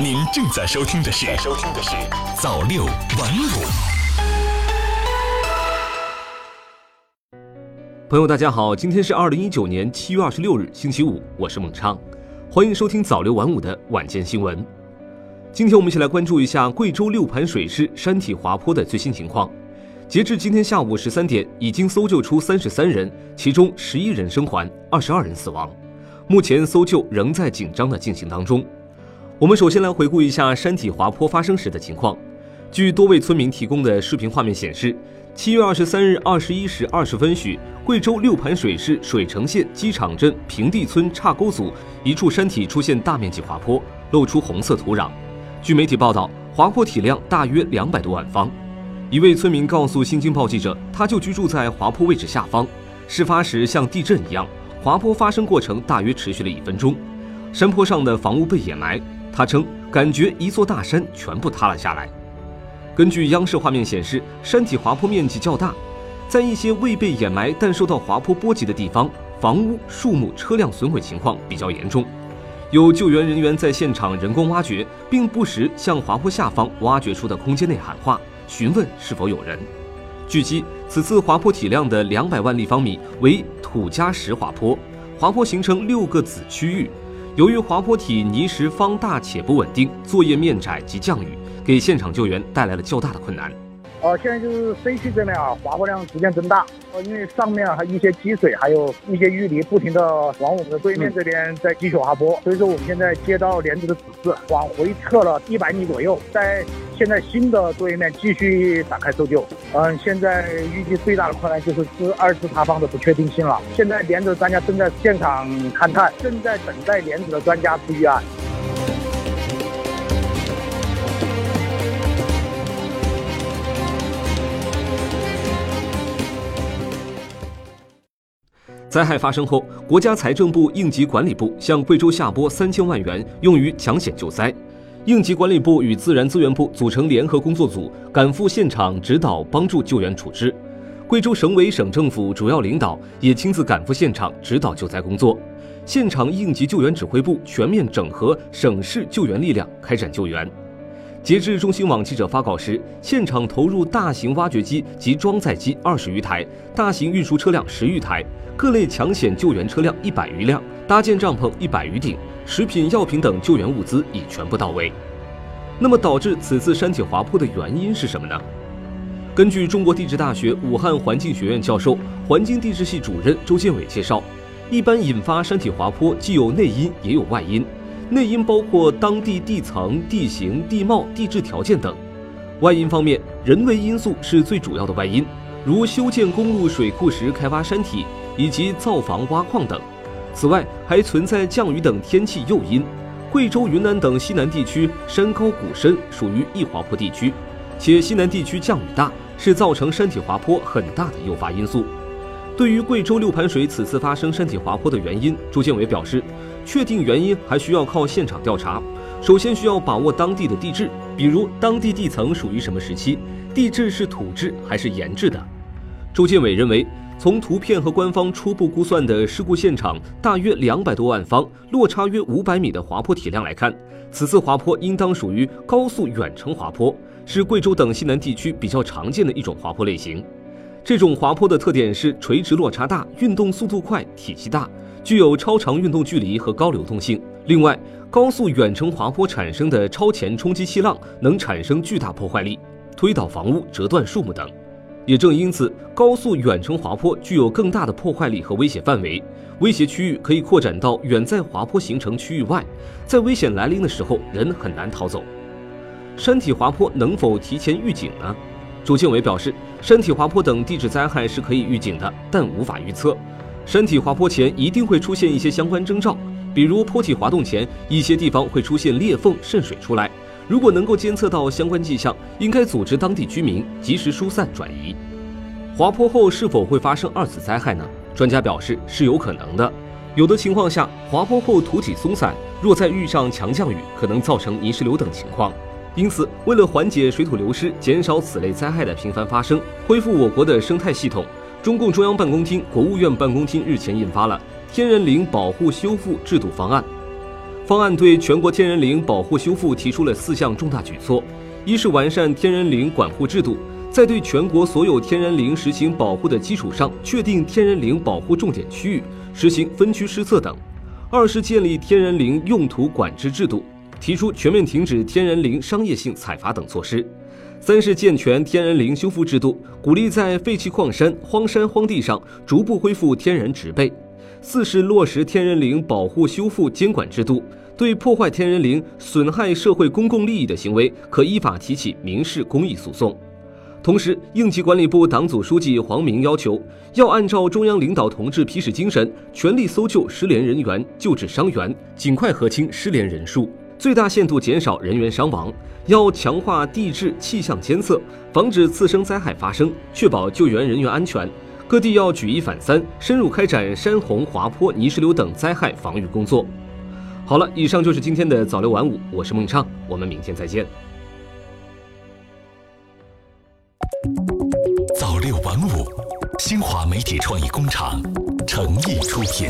您正在收听的是《收听的是早六晚五》。朋友，大家好，今天是二零一九年七月二十六日，星期五，我是孟畅，欢迎收听早六晚五的晚间新闻。今天我们一起来关注一下贵州六盘水市山体滑坡的最新情况。截至今天下午十三点，已经搜救出三十三人，其中十一人生还，二十二人死亡。目前搜救仍在紧张的进行当中。我们首先来回顾一下山体滑坡发生时的情况。据多位村民提供的视频画面显示，七月二十三日二十一时二十分许，贵州六盘水市水城县机场镇平地村岔沟组一处山体出现大面积滑坡，露出红色土壤。据媒体报道，滑坡体量大约两百多万方。一位村民告诉《新京报》记者，他就居住在滑坡位置下方，事发时像地震一样，滑坡发生过程大约持续了一分钟，山坡上的房屋被掩埋。他称，感觉一座大山全部塌了下来。根据央视画面显示，山体滑坡面积较大，在一些未被掩埋但受到滑坡波及的地方，房屋、树木、车辆损毁情况比较严重。有救援人员在现场人工挖掘，并不时向滑坡下方挖掘出的空间内喊话，询问是否有人。据悉，此次滑坡体量的两百万立方米为土加石滑坡，滑坡形成六个子区域。由于滑坡体泥石方大且不稳定，作业面窄及降雨，给现场救援带来了较大的困难。呃，现在就是 C 区这边啊，滑坡量逐渐增大。呃，因为上面还一些积水，还有一些淤泥，不停的往我们的对面这边在积雪滑坡。所以说，我们现在接到连子的指示，往回撤了一百米左右，在现在新的作业面继续展开搜救。嗯，现在预计最大的困难就是是二次塌方的不确定性了。现在连子专家正在现场勘探，正在等待连子的专家出预案。灾害发生后，国家财政部应急管理部向贵州下拨三千万元，用于抢险救灾。应急管理部与自然资源部组成联合工作组，赶赴现场指导帮助救援处置。贵州省委省政府主要领导也亲自赶赴现场指导救灾工作。现场应急救援指挥部全面整合省市救援力量，开展救援。截至中新网记者发稿时，现场投入大型挖掘机及装载机二十余台，大型运输车辆十余台，各类抢险救援车辆一百余辆，搭建帐篷一百余顶，食品药品等救援物资已全部到位。那么，导致此次山体滑坡的原因是什么呢？根据中国地质大学武汉环境学院教授、环境地质系主任周建伟介绍，一般引发山体滑坡既有内因也有外因。内因包括当地地层、地形、地貌、地质条件等；外因方面，人为因素是最主要的外因，如修建公路、水库时开挖山体，以及造房、挖矿等。此外，还存在降雨等天气诱因。贵州、云南等西南地区山高谷深，属于易滑坡地区，且西南地区降雨大，是造成山体滑坡很大的诱发因素。对于贵州六盘水此次发生山体滑坡的原因，朱建伟表示，确定原因还需要靠现场调查。首先需要把握当地的地质，比如当地地层属于什么时期，地质是土质还是岩质的。朱建伟认为，从图片和官方初步估算的事故现场大约两百多万方、落差约五百米的滑坡体量来看，此次滑坡应当属于高速远程滑坡，是贵州等西南地区比较常见的一种滑坡类型。这种滑坡的特点是垂直落差大、运动速度快、体积大，具有超长运动距离和高流动性。另外，高速远程滑坡产生的超前冲击气浪能产生巨大破坏力，推倒房屋、折断树木等。也正因此，高速远程滑坡具有更大的破坏力和威胁范围，威胁区域可以扩展到远在滑坡形成区域外，在危险来临的时候，人很难逃走。山体滑坡能否提前预警呢？朱建伟表示，山体滑坡等地质灾害是可以预警的，但无法预测。山体滑坡前一定会出现一些相关征兆，比如坡体滑动前，一些地方会出现裂缝渗水出来。如果能够监测到相关迹象，应该组织当地居民及时疏散转移。滑坡后是否会发生二次灾害呢？专家表示是有可能的。有的情况下，滑坡后土体松散，若再遇上强降雨，可能造成泥石流等情况。因此，为了缓解水土流失，减少此类灾害的频繁发生，恢复我国的生态系统，中共中央办公厅、国务院办公厅日前印发了《天然林保护修复制度方案》。方案对全国天然林保护修复提出了四项重大举措：一是完善天然林管护制度，在对全国所有天然林实行保护的基础上，确定天然林保护重点区域，实行分区施策等；二是建立天然林用途管制制度，提出全面停止天然林商业性采伐等措施；三是健全天然林修复制度，鼓励在废弃矿山、荒山荒地上逐步恢复天然植被。四是落实天然林保护修复监管制度，对破坏天然林、损害社会公共利益的行为，可依法提起民事、公益诉讼。同时，应急管理部党组书记黄明要求，要按照中央领导同志批示精神，全力搜救失联人员、救治伤员，尽快核清失联人数，最大限度减少人员伤亡。要强化地质气象监测，防止次生灾害发生，确保救援人员安全。各地要举一反三，深入开展山洪、滑坡、泥石流等灾害防御工作。好了，以上就是今天的早六晚五，我是孟畅，我们明天再见。早六晚五，新华媒体创意工厂诚意出品。